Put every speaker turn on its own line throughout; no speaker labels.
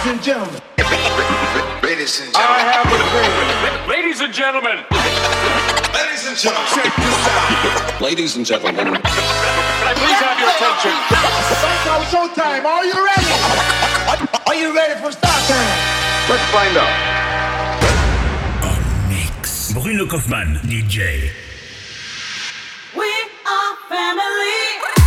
Ladies and gentlemen.
Ladies and gentlemen. I have a dream.
Ladies and gentlemen.
Ladies and gentlemen. Check this out.
Ladies and gentlemen. Can
I please have your attention?
It's showtime. Are you ready? Are you ready for start time?
Let's find out.
On mix. Bruno Kauffmann, DJ.
We are family.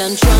When I'm drunk,